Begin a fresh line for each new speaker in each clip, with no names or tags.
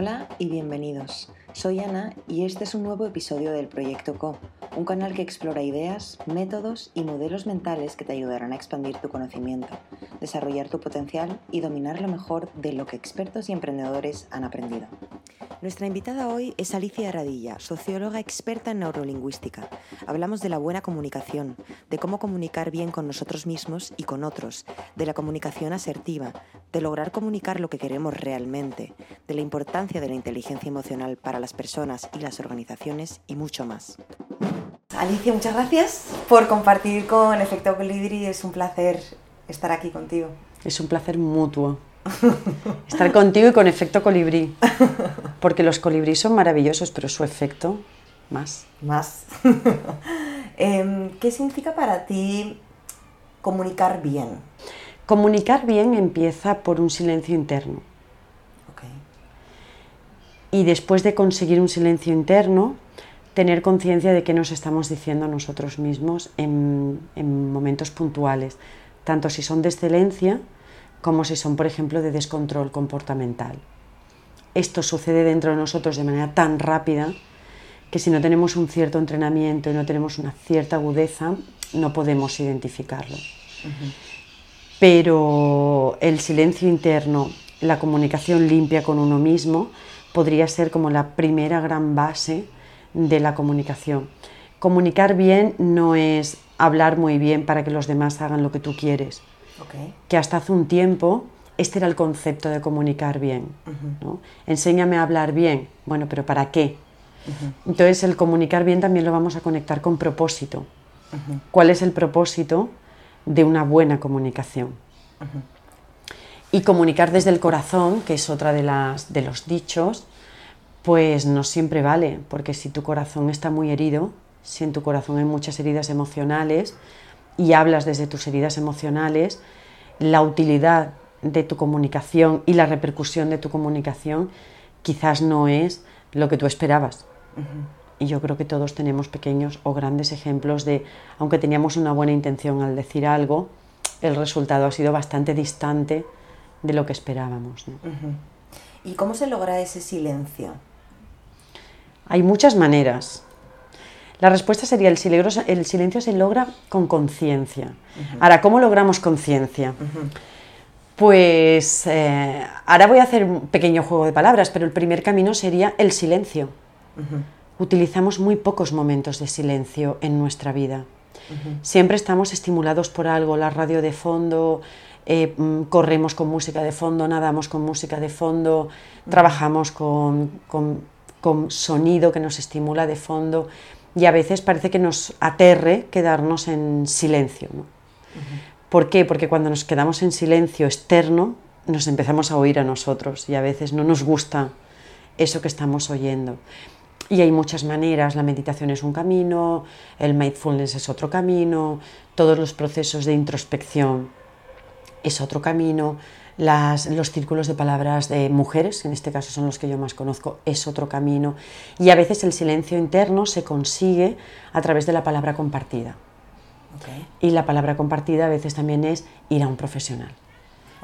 Hola y bienvenidos. Soy Ana y este es un nuevo episodio del Proyecto Co, un canal que explora ideas, métodos y modelos mentales que te ayudarán a expandir tu conocimiento, desarrollar tu potencial y dominar lo mejor de lo que expertos y emprendedores han aprendido. Nuestra invitada hoy es Alicia Radilla, socióloga experta en neurolingüística. Hablamos de la buena comunicación, de cómo comunicar bien con nosotros mismos y con otros, de la comunicación asertiva, de lograr comunicar lo que queremos realmente, de la importancia de la inteligencia emocional para las personas y las organizaciones y mucho más. Alicia, muchas gracias por compartir con Efecto Colibri. Es un placer estar aquí contigo.
Es un placer mutuo. Estar contigo y con efecto colibrí. Porque los colibrí son maravillosos, pero su efecto, más.
Más. Em, ¿Qué significa para ti comunicar bien?
Comunicar bien empieza por un silencio interno. Y después de conseguir un silencio interno, tener conciencia de qué nos estamos diciendo a nosotros mismos en, en momentos puntuales, tanto si son de excelencia, como si son, por ejemplo, de descontrol comportamental. Esto sucede dentro de nosotros de manera tan rápida que si no tenemos un cierto entrenamiento y no tenemos una cierta agudeza, no podemos identificarlo. Pero el silencio interno, la comunicación limpia con uno mismo, podría ser como la primera gran base de la comunicación. Comunicar bien no es hablar muy bien para que los demás hagan lo que tú quieres que hasta hace un tiempo este era el concepto de comunicar bien. Enséñame a hablar bien. Bueno, pero ¿para qué? Entonces el comunicar bien también lo vamos a conectar con propósito. ¿Cuál es el propósito de una buena comunicación? Y comunicar desde el corazón, que es otra de, las, de los dichos, pues no siempre vale, porque si tu corazón está muy herido, si en tu corazón hay muchas heridas emocionales, y hablas desde tus heridas emocionales, la utilidad de tu comunicación y la repercusión de tu comunicación quizás no es lo que tú esperabas. Y yo creo que todos tenemos pequeños o grandes ejemplos de, aunque teníamos una buena intención al decir algo, el resultado ha sido bastante distante de lo que esperábamos.
¿Y cómo se logra ese silencio?
Hay muchas maneras. La respuesta sería el silencio, el silencio se logra con conciencia. Ahora, ¿cómo logramos conciencia? Pues eh, ahora voy a hacer un pequeño juego de palabras, pero el primer camino sería el silencio. Utilizamos muy pocos momentos de silencio en nuestra vida. Siempre estamos estimulados por algo, la radio de fondo, eh, mm, corremos con música de fondo, nadamos con música de fondo, trabajamos con, con sonido que nos estimula de fondo y a veces parece que nos aterre quedarnos en silencio. ¿Por qué? Porque cuando nos quedamos en silencio externo nos empezamos a oír a nosotros y a veces no nos gusta eso que estamos oyendo. Y hay muchas maneras, la meditación es un camino, el mindfulness es otro camino, todos los procesos de introspección es otro camino, los círculos de palabras de mujeres, en este caso son los que yo más conozco, es otro camino. Y a veces el silencio interno se consigue a través de la palabra compartida. Y la palabra compartida a veces también es ir a un profesional.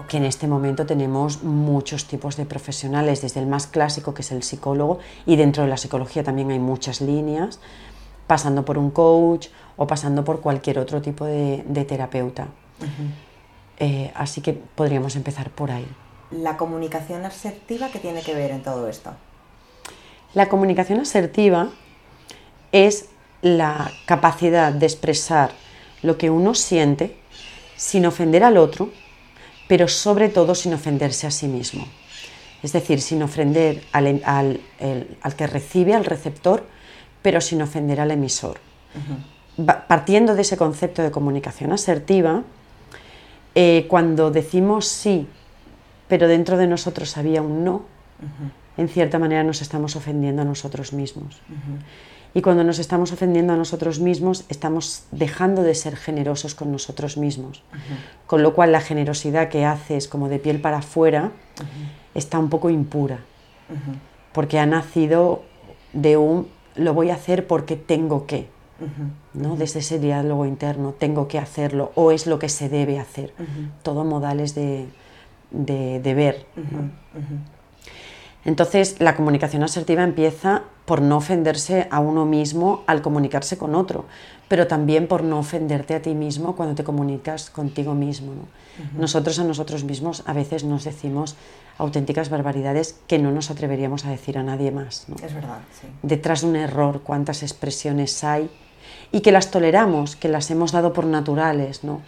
Que en este momento tenemos muchos tipos de profesionales, desde el más clásico, que es el psicólogo, y dentro de la psicología también hay muchas líneas, pasando por un coach o pasando por cualquier otro tipo de, terapeuta. Eh, así que podríamos empezar por ahí.
¿La comunicación asertiva qué tiene que ver en todo esto?
La comunicación asertiva es la capacidad de expresar lo que uno siente sin ofender al otro, pero sobre todo sin ofenderse a sí mismo. Es decir, sin ofender al, que recibe, al receptor, pero sin ofender al emisor. Partiendo de ese concepto de comunicación asertiva, eh, cuando decimos sí, pero dentro de nosotros había un no, en cierta manera nos estamos ofendiendo a nosotros mismos. Y cuando nos estamos ofendiendo a nosotros mismos, estamos dejando de ser generosos con nosotros mismos. Con lo cual la generosidad que haces como de piel para afuera está un poco impura. Porque ha nacido de un lo voy a hacer porque tengo que. ¿no? Desde ese diálogo interno, tengo que hacerlo o es lo que se debe hacer. Todo modales de, de, ver. Entonces, la comunicación asertiva empieza por no ofenderse a uno mismo al comunicarse con otro, pero también por no ofenderte a ti mismo cuando te comunicas contigo mismo. Nosotros a nosotros mismos a veces nos decimos auténticas barbaridades que no nos atreveríamos a decir a nadie más.
Es verdad, sí.
Detrás de un error, cuántas expresiones hay y que las toleramos, que las hemos dado por naturales, ¿no?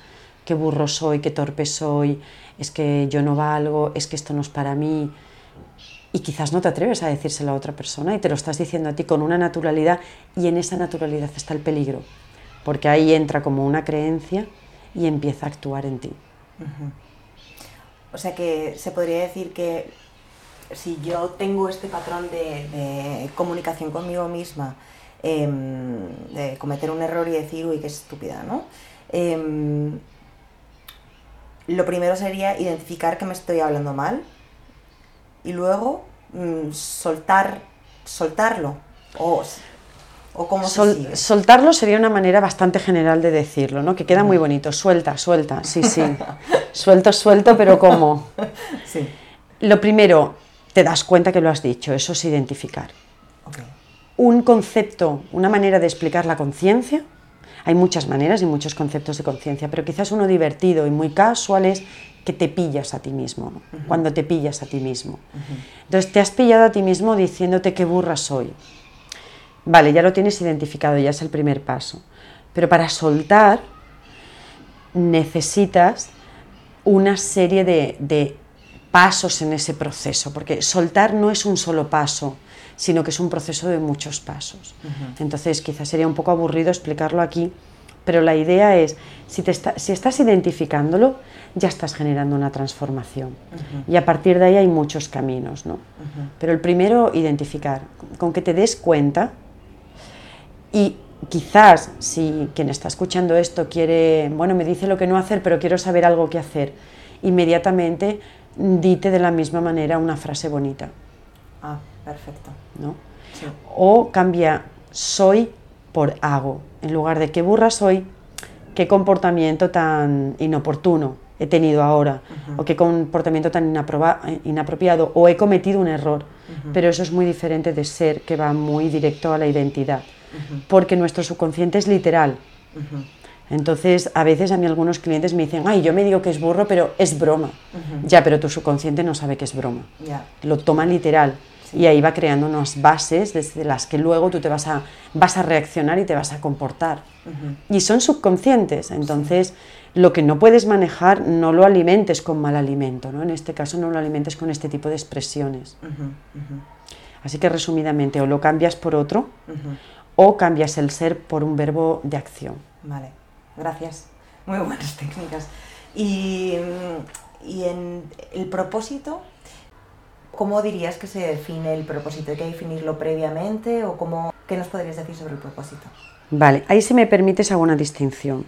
Qué burro soy, qué torpe soy, es que yo no valgo, es que esto no es para mí y quizás no te atreves a decírselo a otra persona y te lo estás diciendo a ti con una naturalidad y en esa naturalidad está el peligro, porque ahí entra como una creencia y empieza a actuar en ti.
O sea que se podría decir que si yo tengo este patrón de, comunicación conmigo misma, em, de cometer un error y decir, uy, qué estúpida, ¿no? Em, lo primero sería identificar que me estoy hablando mal, y luego mm, soltar, soltarlo. O, o cómo se
Soltarlo sería una manera bastante general de decirlo, ¿no? Que queda muy bonito. Suelta, suelta, sí, sí. suelto, suelto, pero ¿cómo?
Sí.
Lo primero, te das cuenta que lo has dicho, eso es identificar. Un concepto, una manera de explicar la conciencia, hay muchas maneras y muchos conceptos de conciencia, pero quizás uno divertido y muy casual es que te pillas a ti mismo, cuando te pillas a ti mismo. Entonces te has pillado a ti mismo diciéndote qué burra soy. Vale, ya lo tienes identificado, ya es el primer paso. Pero para soltar necesitas una serie de, pasos en ese proceso, porque soltar no es un solo paso, sino que es un proceso de muchos pasos. Entonces quizás sería un poco aburrido explicarlo aquí, pero la idea es, si, te si estás identificándolo, ya estás generando una transformación. Y a partir de ahí hay muchos caminos, ¿no? Pero el primero, identificar, con que te des cuenta y quizás si quien está escuchando esto quiere, bueno, me dice lo que no hacer, pero quiero saber algo que hacer, inmediatamente dite de la misma manera una frase bonita.
Ah, perfecto.
¿no? O cambia soy por hago. En lugar de qué burra soy, qué comportamiento tan inoportuno he tenido ahora, o qué comportamiento tan inapropiado, o he cometido un error. Pero eso es muy diferente de ser, que va muy directo a la identidad, porque nuestro subconsciente es literal. Entonces, a veces a mí algunos clientes me dicen, ay, yo me digo que es burro, pero es broma. Ya, pero tu subconsciente no sabe que es broma. Lo toma literal. Y ahí va creando unas bases desde las que luego tú te vas a, vas a reaccionar y te vas a comportar. Y son subconscientes. Entonces, lo que no puedes manejar no lo alimentes con mal alimento, ¿no? En este caso no lo alimentes con este tipo de expresiones. Así que resumidamente, o lo cambias por otro, o cambias el ser por un verbo de acción.
Vale, gracias. Muy buenas técnicas. Y, y en el propósito, ¿cómo dirías que se define el propósito? ¿Hay que definirlo previamente o cómo, qué nos podrías decir sobre el propósito?
Vale, ahí si me permites hago una distinción.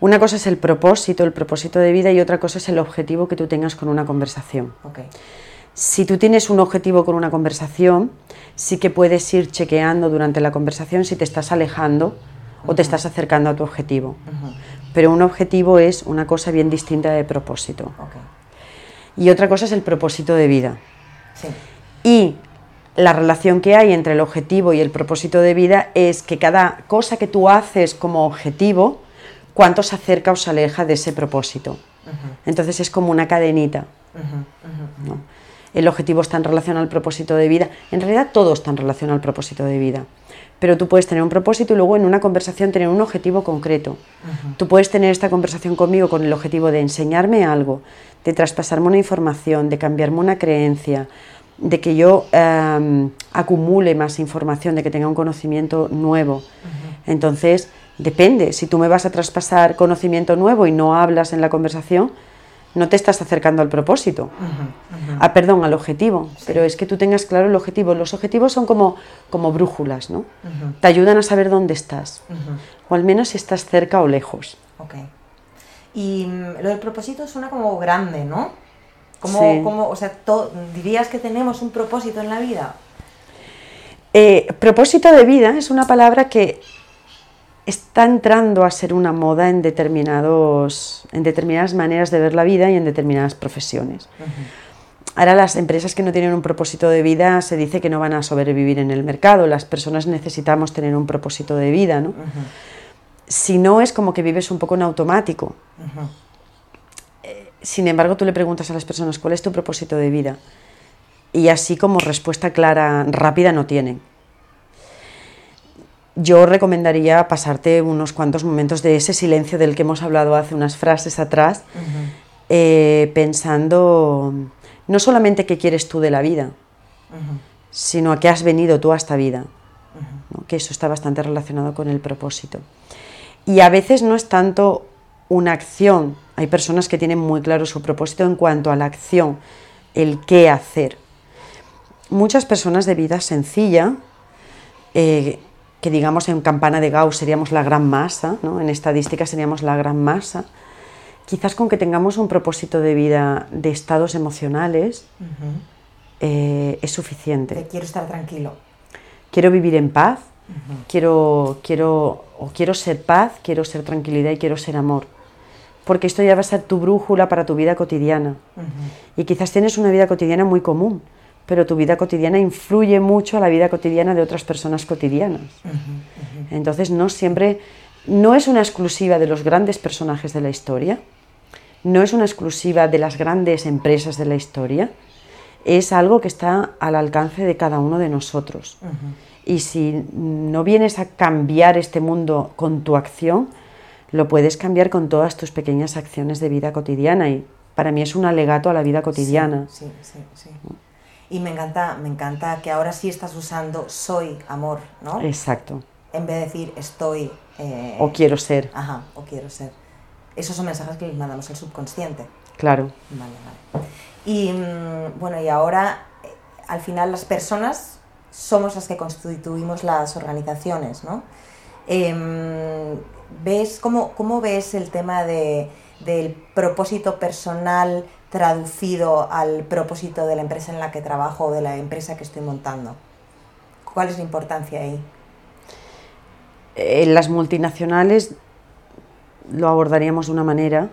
Una cosa es el propósito, el propósito de vida y otra cosa es el objetivo que tú tengas con una conversación. Si tú tienes un objetivo con una conversación, sí que puedes ir chequeando durante la conversación si te estás alejando o te estás acercando a tu objetivo. Pero un objetivo es una cosa bien distinta de propósito. Y otra cosa es el propósito de vida. Y la relación que hay entre el objetivo y el propósito de vida es que cada cosa que tú haces como objetivo, cuánto se acerca o se aleja de ese propósito. Entonces es como una cadenita. El objetivo está en relación al propósito de vida. En realidad todo está en relación al propósito de vida. Pero tú puedes tener un propósito y luego en una conversación tener un objetivo concreto. Tú puedes tener esta conversación conmigo con el objetivo de enseñarme algo, de traspasarme una información, de cambiarme una creencia, de que yo em, acumule más información, de que tenga un conocimiento nuevo. Entonces, Depende, si tú me vas a traspasar conocimiento nuevo y no hablas en la conversación, no te estás acercando al propósito, Ah, perdón, al objetivo, pero es que tú tengas claro el objetivo. Los objetivos son como, como brújulas, ¿no? Te ayudan a saber dónde estás, o al menos si estás cerca o lejos.
Ok. Y mm, lo del propósito suena como grande, ¿no? Como, o sea, ¿dirías que tenemos un propósito en la vida?
Eh, propósito de vida es una palabra que está entrando a ser una moda en, determinados, en determinadas maneras de ver la vida y en determinadas profesiones. Ahora las empresas que no tienen un propósito de vida se dice que no van a sobrevivir en el mercado. Las personas necesitamos tener un propósito de vida, ¿no? Si no es como que vives un poco en automático. Eh, sin embargo, tú le preguntas a las personas cuál es tu propósito de vida y así como respuesta clara, rápida no tienen. Yo recomendaría pasarte unos cuantos momentos de ese silencio del que hemos hablado hace unas frases atrás, eh, pensando no solamente qué quieres tú de la vida, sino a qué has venido tú a esta vida, que eso está bastante relacionado con el propósito. Y a veces no es tanto una acción, hay personas que tienen muy claro su propósito en cuanto a la acción, el qué hacer. Muchas personas de vida sencilla, eh, que digamos en campana de Gauss seríamos la gran masa, en estadística seríamos la gran masa, quizás con que tengamos un propósito de vida de estados emocionales eh, es suficiente.
quiero estar tranquilo.
Quiero vivir en paz, quiero, quiero, o quiero ser paz, quiero ser tranquilidad y quiero ser amor. Porque esto ya va a ser tu brújula para tu vida cotidiana. Y quizás tienes una vida cotidiana muy común, pero tu vida cotidiana influye mucho a la vida cotidiana de otras personas cotidianas. Entonces no siempre, no es una exclusiva de los grandes personajes de la historia, no es una exclusiva de las grandes empresas de la historia, es algo que está al alcance de cada uno de nosotros. Y si no vienes a cambiar este mundo con tu acción, lo puedes cambiar con todas tus pequeñas acciones de vida cotidiana. Y para mí es un alegato a la vida cotidiana.
Sí, sí, sí. Y me encanta, me encanta que ahora sí estás usando soy amor, ¿no?
Exacto.
En vez de decir estoy...
Eh, o quiero ser.
Ajá, o quiero ser esos son mensajes que les mandamos al subconsciente.
Claro.
Vale, vale. Y mm, bueno, y ahora, eh, al final las personas somos las que constituimos las organizaciones, ¿no? Em, ¿ves, cómo, cómo, ves el tema de, del propósito personal traducido al propósito de la empresa en la que trabajo o de la empresa que estoy montando? ¿Cuál es la importancia ahí?
En las multinacionales lo abordaríamos de una manera,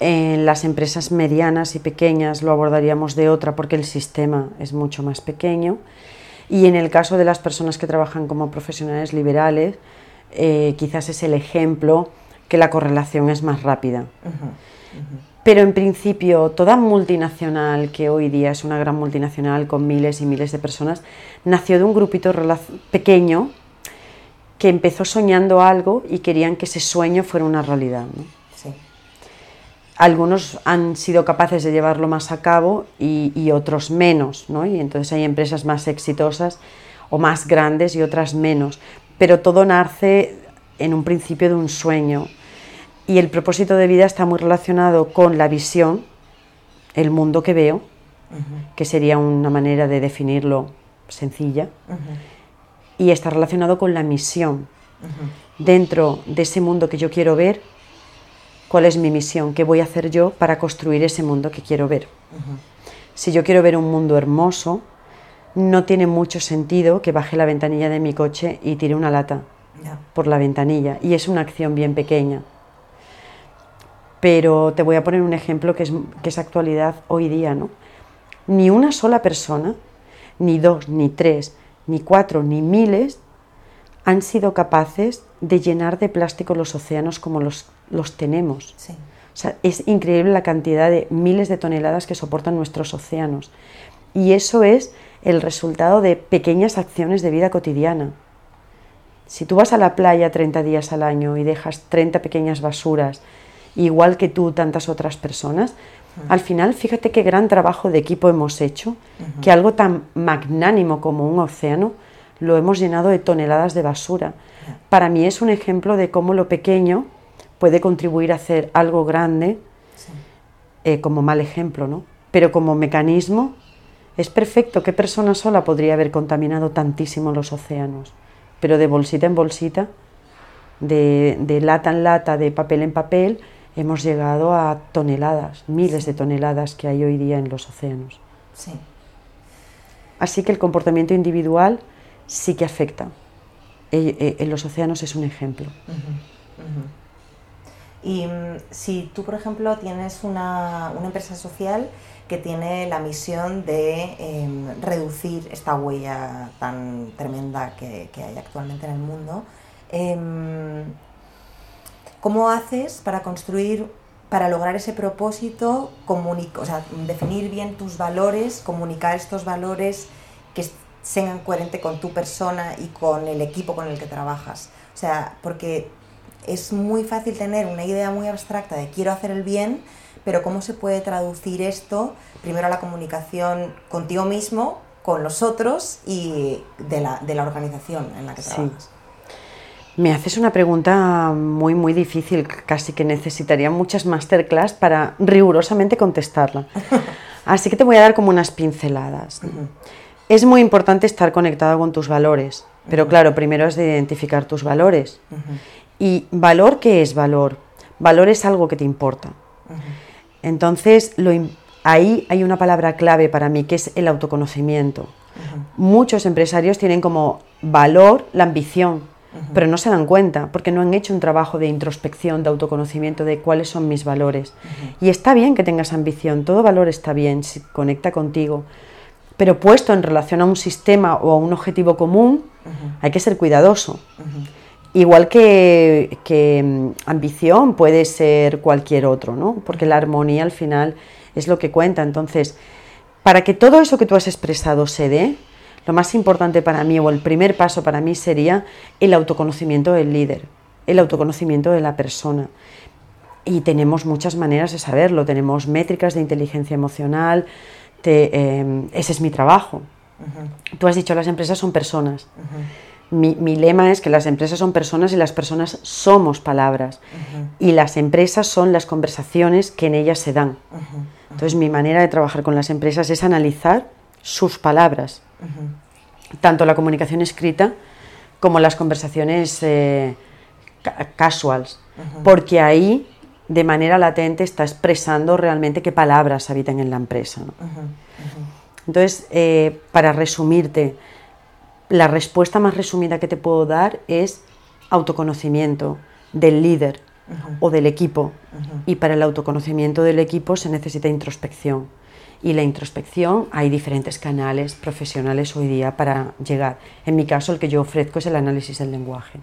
en las empresas medianas y pequeñas lo abordaríamos de otra porque el sistema es mucho más pequeño. Y en el caso de las personas que trabajan como profesionales liberales, eh, quizás es el ejemplo que la correlación es más rápida. Pero en principio, toda multinacional, que hoy día es una gran multinacional con miles y miles de personas, nació de un grupito pequeño que empezó soñando algo y querían que ese sueño fuera una realidad. Algunos han sido capaces de llevarlo más a cabo y, otros menos, ¿no? y entonces hay empresas más exitosas o más grandes y otras menos, pero todo nace en un principio de un sueño. Y el propósito de vida está muy relacionado con la visión, el mundo que veo, que sería una manera de definirlo sencilla y está relacionado con la misión. Dentro de ese mundo que yo quiero ver, ¿cuál es mi misión? ¿Qué voy a hacer yo para construir ese mundo que quiero ver? Si yo quiero ver un mundo hermoso, no tiene mucho sentido que baje la ventanilla de mi coche y tire una lata por la ventanilla. Y es una acción bien pequeña. Pero te voy a poner un ejemplo que es, que es actualidad hoy día, ¿no? Ni una sola persona, ni dos, ni tres, ni cuatro, ni miles han sido capaces de llenar de plástico los océanos como los, los tenemos. es increíble la cantidad de miles de toneladas que soportan nuestros océanos. Y eso es el resultado de pequeñas acciones de vida cotidiana. Si tú vas a la playa 30 días al año y dejas 30 pequeñas basuras, igual que tú tantas otras personas, al final, fíjate qué gran trabajo de equipo hemos hecho, que algo tan magnánimo como un océano lo hemos llenado de toneladas de basura. Para mí es un ejemplo de cómo lo pequeño puede contribuir a hacer algo grande, eh, como mal ejemplo, ¿no? Pero como mecanismo es perfecto. ¿Qué persona sola podría haber contaminado tantísimo los océanos? Pero de bolsita en bolsita, de lata en lata, de papel en papel, hemos llegado a toneladas, miles de toneladas que hay hoy día en los océanos. Sí. Así que el comportamiento individual sí que afecta. Eh, eh, en los océanos es un ejemplo.
Y mm, si tú, por ejemplo, tienes una, empresa social que tiene la misión de em, reducir esta huella tan tremenda que, hay actualmente en el mundo, em, ¿cómo haces para construir, para lograr ese propósito, o sea, definir bien tus valores, comunicar estos valores que sean coherentes con tu persona y con el equipo con el que trabajas? O sea, porque es muy fácil tener una idea muy abstracta de quiero hacer el bien, pero ¿cómo se puede traducir esto primero a la comunicación contigo mismo, con los otros y de la, de la organización en la que trabajas?
Me haces una pregunta muy, muy difícil, casi que necesitaría muchas masterclass para rigurosamente contestarla. Así que te voy a dar como unas pinceladas. Es muy importante estar conectado con tus valores, pero claro, primero es de identificar tus valores. ¿Y valor qué es valor? Valor es algo que te importa. Entonces, ahí hay una palabra clave para mí que es el autoconocimiento. Muchos empresarios tienen como valor la ambición, pero no se dan cuenta porque no han hecho un trabajo de introspección, de autoconocimiento de cuáles son mis valores. Y está bien que tengas ambición, todo valor está bien, si conecta contigo, pero puesto en relación a un sistema o a un objetivo común, hay que ser cuidadoso. Igual que, mm, ambición puede ser cualquier otro, ¿no? Porque la armonía al final es lo que cuenta. Entonces, para que todo eso que tú has expresado se dé, lo más importante para mí o el primer paso para mí sería el autoconocimiento del líder, el autoconocimiento de la persona. Y tenemos muchas maneras de saberlo, tenemos métricas de inteligencia emocional, em, ese es mi trabajo. Tú has dicho, las empresas son personas. Mi, lema es que las empresas son personas y las personas somos palabras. Y las empresas son las conversaciones que en ellas se dan. Entonces mi manera de trabajar con las empresas es analizar sus palabras, tanto la comunicación escrita como las conversaciones eh, casuals, porque ahí de manera latente está expresando realmente qué palabras habitan en la empresa. Entonces, eh, para resumirte, la respuesta más resumida que te puedo dar es autoconocimiento del líder o del equipo. Y para el autoconocimiento del equipo se necesita introspección. Y la introspección hay diferentes canales profesionales hoy día para llegar. En mi caso, el que yo ofrezco es el análisis del lenguaje.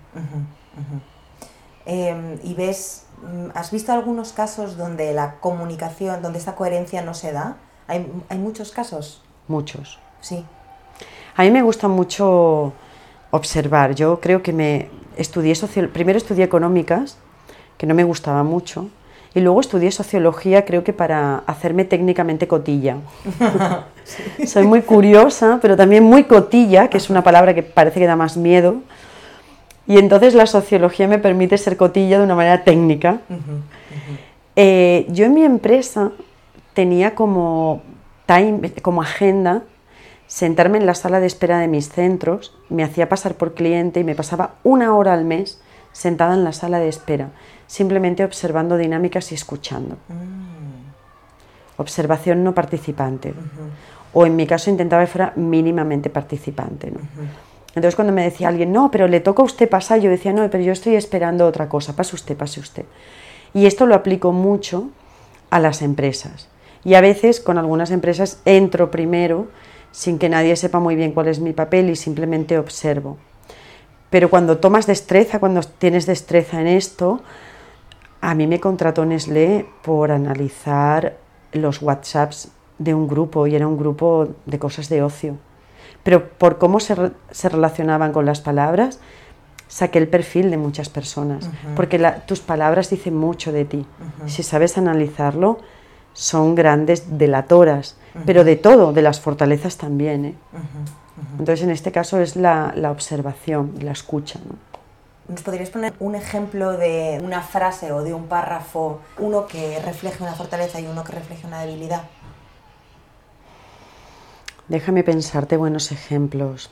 Em, y ves, ¿has visto algunos casos donde la comunicación, donde esta coherencia no se da? ¿Hay, hay muchos casos?
Muchos.
Sí.
A mí me gusta mucho observar. Yo creo que me estudié primero estudié económicas, que no me gustaba mucho, y luego estudié sociología, creo que para hacerme técnicamente cotilla. Soy muy curiosa, pero también muy cotilla, que es una palabra que parece que da más miedo. Y entonces la sociología me permite ser cotilla de una manera técnica. Eh, yo en mi empresa tenía como, time, como agenda sentarme en la sala de espera de mis centros, me hacía pasar por cliente y me pasaba una hora al mes sentada en la sala de espera, simplemente observando dinámicas y escuchando. Mm. Observación no participante. O en mi caso intentaba que fuera mínimamente participante. Entonces cuando me decía alguien, no, pero le toca a usted pasar, yo decía, no, pero yo estoy esperando otra cosa, pase usted, pase usted. Y esto lo aplico mucho a las empresas. Y a veces con algunas empresas entro primero sin que nadie sepa muy bien cuál es mi papel y simplemente observo. Pero cuando tomas destreza, cuando tienes destreza en esto, a mí me contrató Nestlé por analizar los WhatsApps de un grupo y era un grupo de cosas de ocio. Pero por cómo se, relacionaban con las palabras, saqué el perfil de muchas personas, porque tus palabras dicen mucho de ti. Si sabes analizarlo, son grandes delatoras pero de todo, de las fortalezas también. ¿eh? Entonces, en este caso es la, la observación, la escucha. ¿no?
¿Nos podrías poner un ejemplo de una frase o de un párrafo, uno que refleje una fortaleza y uno que refleje una debilidad?
Déjame pensarte buenos ejemplos.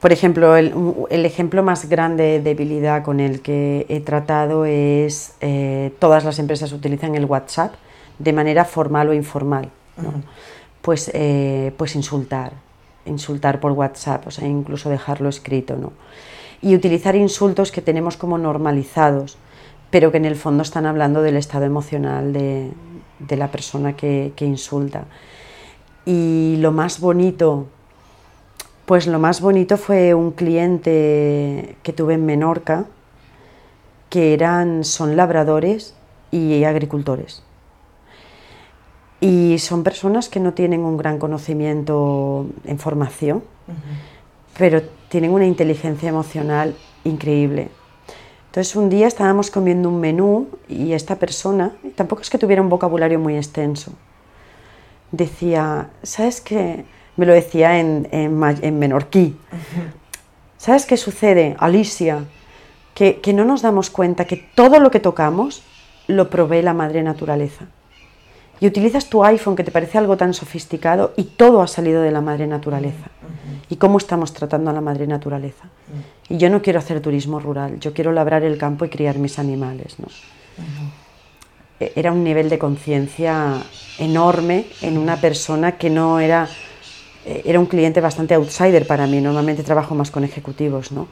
Por ejemplo, el, el, ejemplo más grande de debilidad con el que he tratado es eh, todas las empresas utilizan el WhatsApp de manera formal o informal pues, eh, pues insultar, insultar por WhatsApp, o sea, incluso dejarlo escrito, ¿no? Y utilizar insultos que tenemos como normalizados, pero que en el fondo están hablando del estado emocional de, la persona que, que, insulta. Y lo más bonito, pues lo más bonito fue un cliente que tuve en Menorca, que eran, son labradores y agricultores. Y son personas que no tienen un gran conocimiento en formación, pero tienen una inteligencia emocional increíble. Entonces un día estábamos comiendo un menú y esta persona, tampoco es que tuviera un vocabulario muy extenso, decía, ¿sabes qué? Me lo decía en, en, menorquí. ¿Sabes qué sucede, Alicia? Que, que no nos damos cuenta que todo lo que tocamos lo provee la madre naturaleza. Y utilizas tu iPhone que te parece algo tan sofisticado y todo ha salido de la madre naturaleza y cómo estamos tratando a la madre naturaleza. Y yo no quiero hacer turismo rural, yo quiero labrar el campo y criar mis animales. ¿no? E, era un nivel de conciencia enorme en una persona que no era... E, era un cliente bastante outsider para mí, normalmente trabajo más con ejecutivos, ¿no?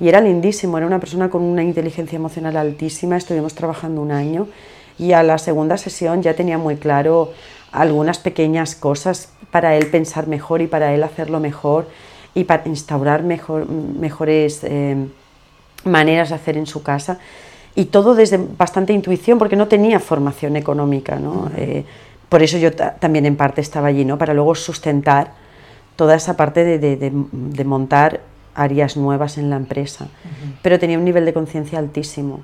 Y era lindísimo, era una persona con una inteligencia emocional altísima, estuvimos trabajando un año y a la segunda sesión ya tenía muy claro algunas pequeñas cosas para él pensar mejor y para él hacerlo mejor y para instaurar mejor, mejores eh, maneras de hacer en su casa. Y todo desde bastante intuición, porque no tenía formación económica. ¿no? Eh, por eso yo también en parte estaba allí, ¿no? para luego sustentar toda esa parte de, de, de, montar áreas nuevas en la empresa. Pero tenía un nivel de conciencia altísimo.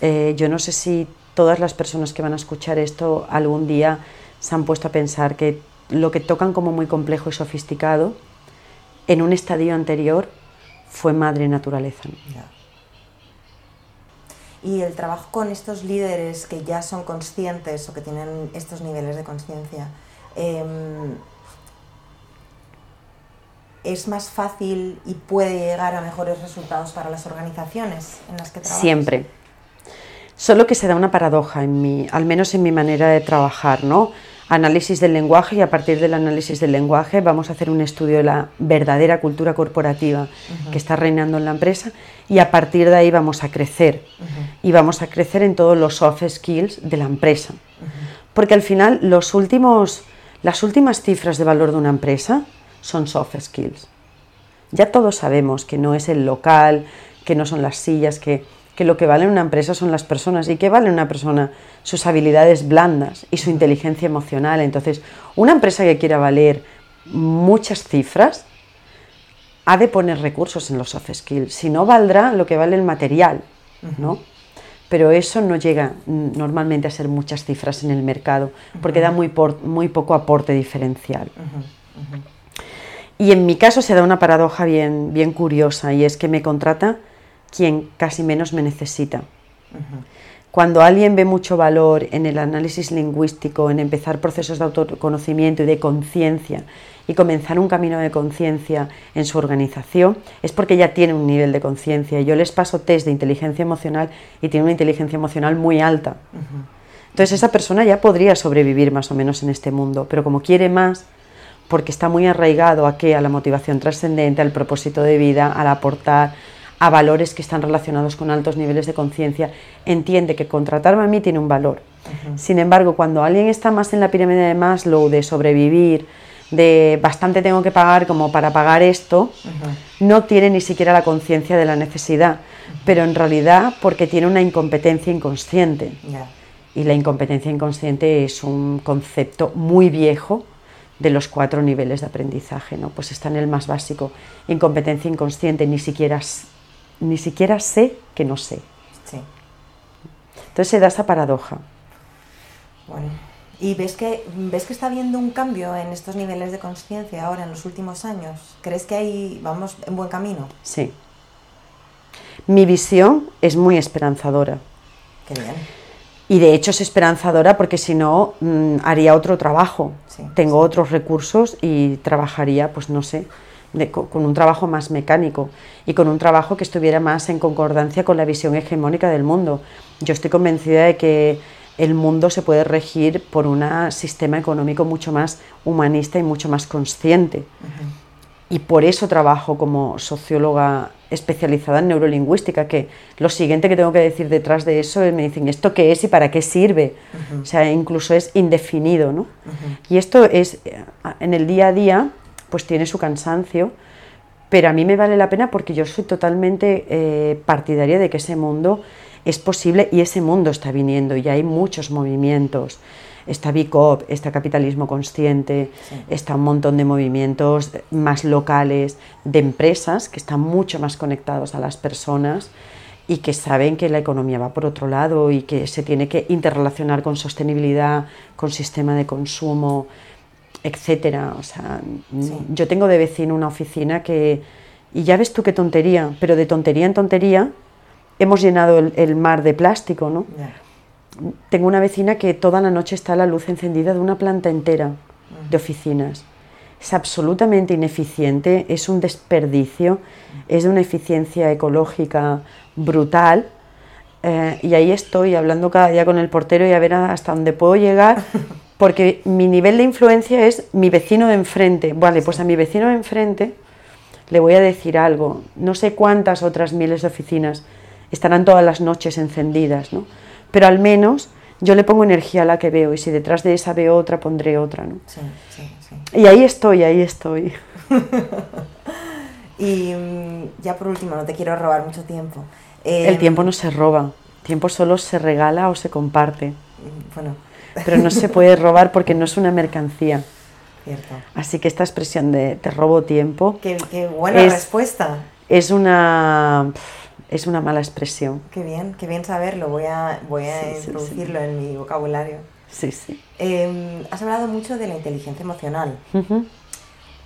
Eh, yo no sé si todas las personas que van a escuchar esto algún día se han puesto a pensar que lo que tocan como muy complejo y sofisticado, en un estadio anterior fue madre naturaleza.
Y el trabajo con estos líderes que ya son conscientes o que tienen estos niveles de conciencia, em, ¿es más fácil y puede llegar a mejores resultados para las organizaciones en las que trabajas?
Siempre. Solo que se da una paradoja en mi, al menos en mi manera de trabajar, ¿no? Análisis del lenguaje y a partir del análisis del lenguaje vamos a hacer un estudio de la verdadera cultura corporativa que está reinando en la empresa y a partir de ahí vamos a crecer y vamos a crecer en todos los soft skills de la empresa. Porque al final los últimos, las últimas cifras de valor de una empresa son soft skills. Ya todos sabemos que no es el local, que no son las sillas, que que lo que vale una empresa son las personas. ¿Y qué vale una persona? Sus habilidades blandas y su inteligencia emocional. Entonces, una empresa que quiera valer muchas cifras ha de poner recursos en los soft skills. Si no, valdrá lo que vale el material, ¿no? Pero eso no llega normalmente a ser muchas cifras en el mercado, porque da muy, muy poco aporte diferencial. Y en mi caso se da una paradoja bien, bien curiosa, y es que me contrata quien casi menos me necesita. Cuando alguien ve mucho valor en el análisis lingüístico, en empezar procesos de autoconocimiento y de conciencia y comenzar un camino de conciencia en su organización, es porque ya tiene un nivel de conciencia. Yo les paso test de inteligencia emocional y tiene una inteligencia emocional muy alta. Entonces esa persona ya podría sobrevivir más o menos en este mundo, pero como quiere más, porque está muy arraigado a qué, a la motivación trascendente, al propósito de vida, al aportar, a valores que están relacionados con altos niveles de conciencia, entiende que contratarme a mí tiene un valor. Sin embargo, cuando alguien está más en la pirámide de Maslow, de sobrevivir, de bastante tengo que pagar como para pagar esto, no tiene ni siquiera la conciencia de la necesidad, pero en realidad porque tiene una incompetencia inconsciente. Y la incompetencia inconsciente es un concepto muy viejo de los cuatro niveles de aprendizaje, ¿no? Pues está en el más básico, incompetencia inconsciente, ni siquiera ni siquiera sé que no sé. Sí. Entonces se da esa paradoja.
Bueno, ¿y ves que, ves que está habiendo un cambio en estos niveles de conciencia ahora, en los últimos años? ¿Crees que ahí vamos en buen camino?
Sí. Mi visión es muy esperanzadora.
Qué bien.
Y de hecho es esperanzadora porque si no mm, haría otro trabajo. Tengo otros recursos y trabajaría, pues no sé, con un trabajo más mecánico y con un trabajo que estuviera más en concordancia con la visión hegemónica del mundo. Yo estoy convencida de que el mundo se puede regir por un sistema económico mucho más humanista y mucho más consciente. y por eso trabajo como socióloga especializada en neurolingüística, que lo siguiente que tengo que decir detrás de eso es, me dicen, ¿esto qué es y para qué sirve? O sea, incluso es indefinido, ¿no? Y esto es, en el día a día, pues tiene su cansancio, pero a mí me vale la pena porque yo soy totalmente eh, partidaria de que ese mundo es posible y ese mundo está viniendo y hay muchos movimientos. Está BICOP, está Capitalismo Consciente, está un montón de movimientos más locales, de empresas que están mucho más conectados a las personas y que saben que la economía va por otro lado y que se tiene que interrelacionar con sostenibilidad, con sistema de consumo, etcétera. O sea, yo tengo de vecino una oficina que, y ya ves tú qué tontería, pero de tontería en tontería hemos llenado el, mar de plástico, ¿no? tengo una vecina que toda la noche está la luz encendida de una planta entera de oficinas. Es absolutamente ineficiente, es un desperdicio, es de una eficiencia ecológica brutal. Eh, y ahí estoy hablando cada día con el portero y a ver hasta dónde puedo llegar, porque mi nivel de influencia es mi vecino de enfrente. Vale, pues a mi vecino de enfrente le voy a decir algo. No sé cuántas otras miles de oficinas estarán todas las noches encendidas, ¿no? pero al menos yo le pongo energía a la que veo y si detrás de esa veo otra, pondré otra. ¿no? Sí, sí, sí. Y ahí estoy, ahí estoy.
y mm, ya por último, no te quiero robar mucho tiempo.
el tiempo no se roba, el tiempo solo se regala o se comparte. Bueno. Pero no se puede robar porque no es una mercancía. Cierto. Así que esta expresión de te robo tiempo.
Qué, buena respuesta.
Es una es una mala expresión.
Qué bien, qué bien saberlo. Voy a, voy a introducirlo en mi vocabulario.
Sí, sí.
Em, has hablado mucho de la inteligencia emocional.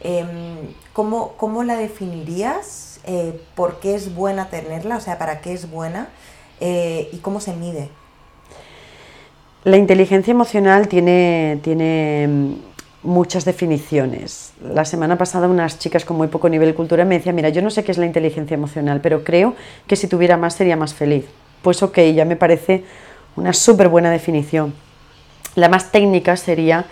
Em, ¿cómo, la definirías? Eh, ¿Por qué es buena tenerla? O sea, ¿para qué es buena? Eh, ¿Y cómo se mide?
La inteligencia emocional tiene, tiene muchas definiciones. La semana pasada unas chicas con muy poco nivel cultural me decían, mira, yo no sé qué es la inteligencia emocional, pero creo que si tuviera más sería más feliz. Pues ok, ya me parece una súper buena definición. La más técnica sería,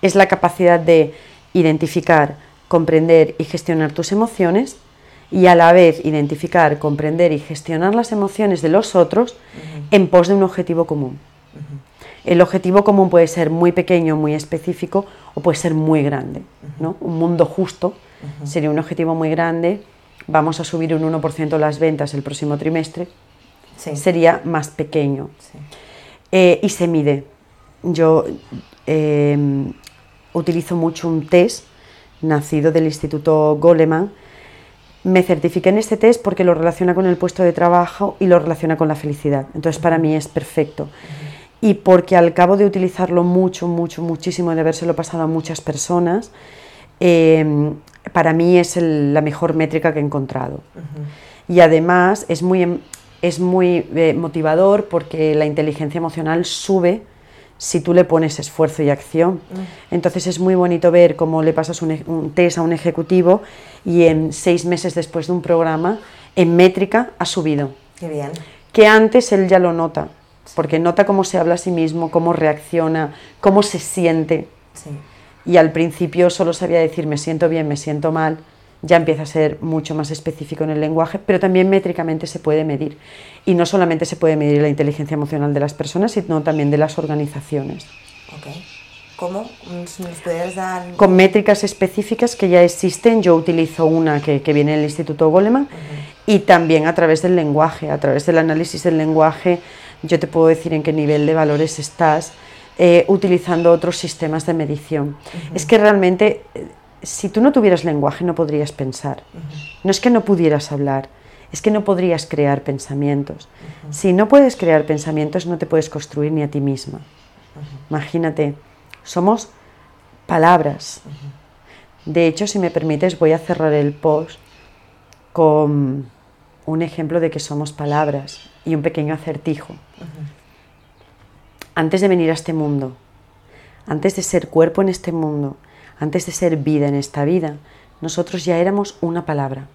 es la capacidad de identificar, comprender y gestionar tus emociones y a la vez identificar, comprender y gestionar las emociones de los otros en pos de un objetivo común. El objetivo común puede ser muy pequeño, muy específico o puede ser muy grande. ¿no? Un mundo justo sería un objetivo muy grande. Vamos a subir un 1% las ventas el próximo trimestre. Sería más pequeño. Eh, y se mide. Yo em, utilizo mucho un test nacido del Instituto Goleman. Me certifiqué en este test porque lo relaciona con el puesto de trabajo y lo relaciona con la felicidad. Entonces para mí es perfecto y porque al cabo de utilizarlo mucho, mucho, muchísimo, de habérselo pasado a muchas personas, em, para mí es la mejor métrica que he encontrado. Y además es muy, em, es muy eh, motivador porque la inteligencia emocional sube si tú le pones esfuerzo y acción. Entonces es muy bonito ver cómo le pasas un, un, test a un ejecutivo y en seis meses después de un programa, en métrica ha subido.
Qué bien.
Que antes él ya lo nota porque nota cómo se habla a sí mismo, cómo reacciona, cómo se siente. Y al principio solo sabía decir me siento bien, me siento mal, ya empieza a ser mucho más específico en el lenguaje, pero también métricamente se puede medir. Y no solamente se puede medir la inteligencia emocional de las personas, sino también de las organizaciones.
¿Cómo? ¿Nos puedes dar...?
Con métricas específicas que ya existen, yo utilizo una que, viene del Instituto Goleman y también a través del lenguaje, a través del análisis del lenguaje yo te puedo decir en qué nivel de valores estás eh, utilizando otros sistemas de medición. Es que realmente, eh, si tú no tuvieras lenguaje, no podrías pensar. No es que no pudieras hablar, es que no podrías crear pensamientos. Si no puedes crear pensamientos, no te puedes construir ni a ti misma. Imagínate, somos palabras. De hecho, si me permites, voy a cerrar el post con un ejemplo de que somos palabras y un pequeño acertijo. Antes de venir a este mundo, antes de ser cuerpo en este mundo, antes de ser vida en esta vida, nosotros ya éramos una palabra,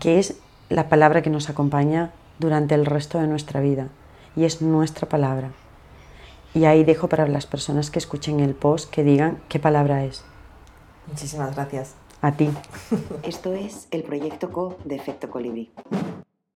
que es la palabra que nos acompaña durante el resto de nuestra vida, y es nuestra palabra. Y ahí dejo para las personas que escuchen el post que digan qué palabra es.
Muchísimas gracias.
A ti.
Esto es el proyecto CO de Efecto Colibrí.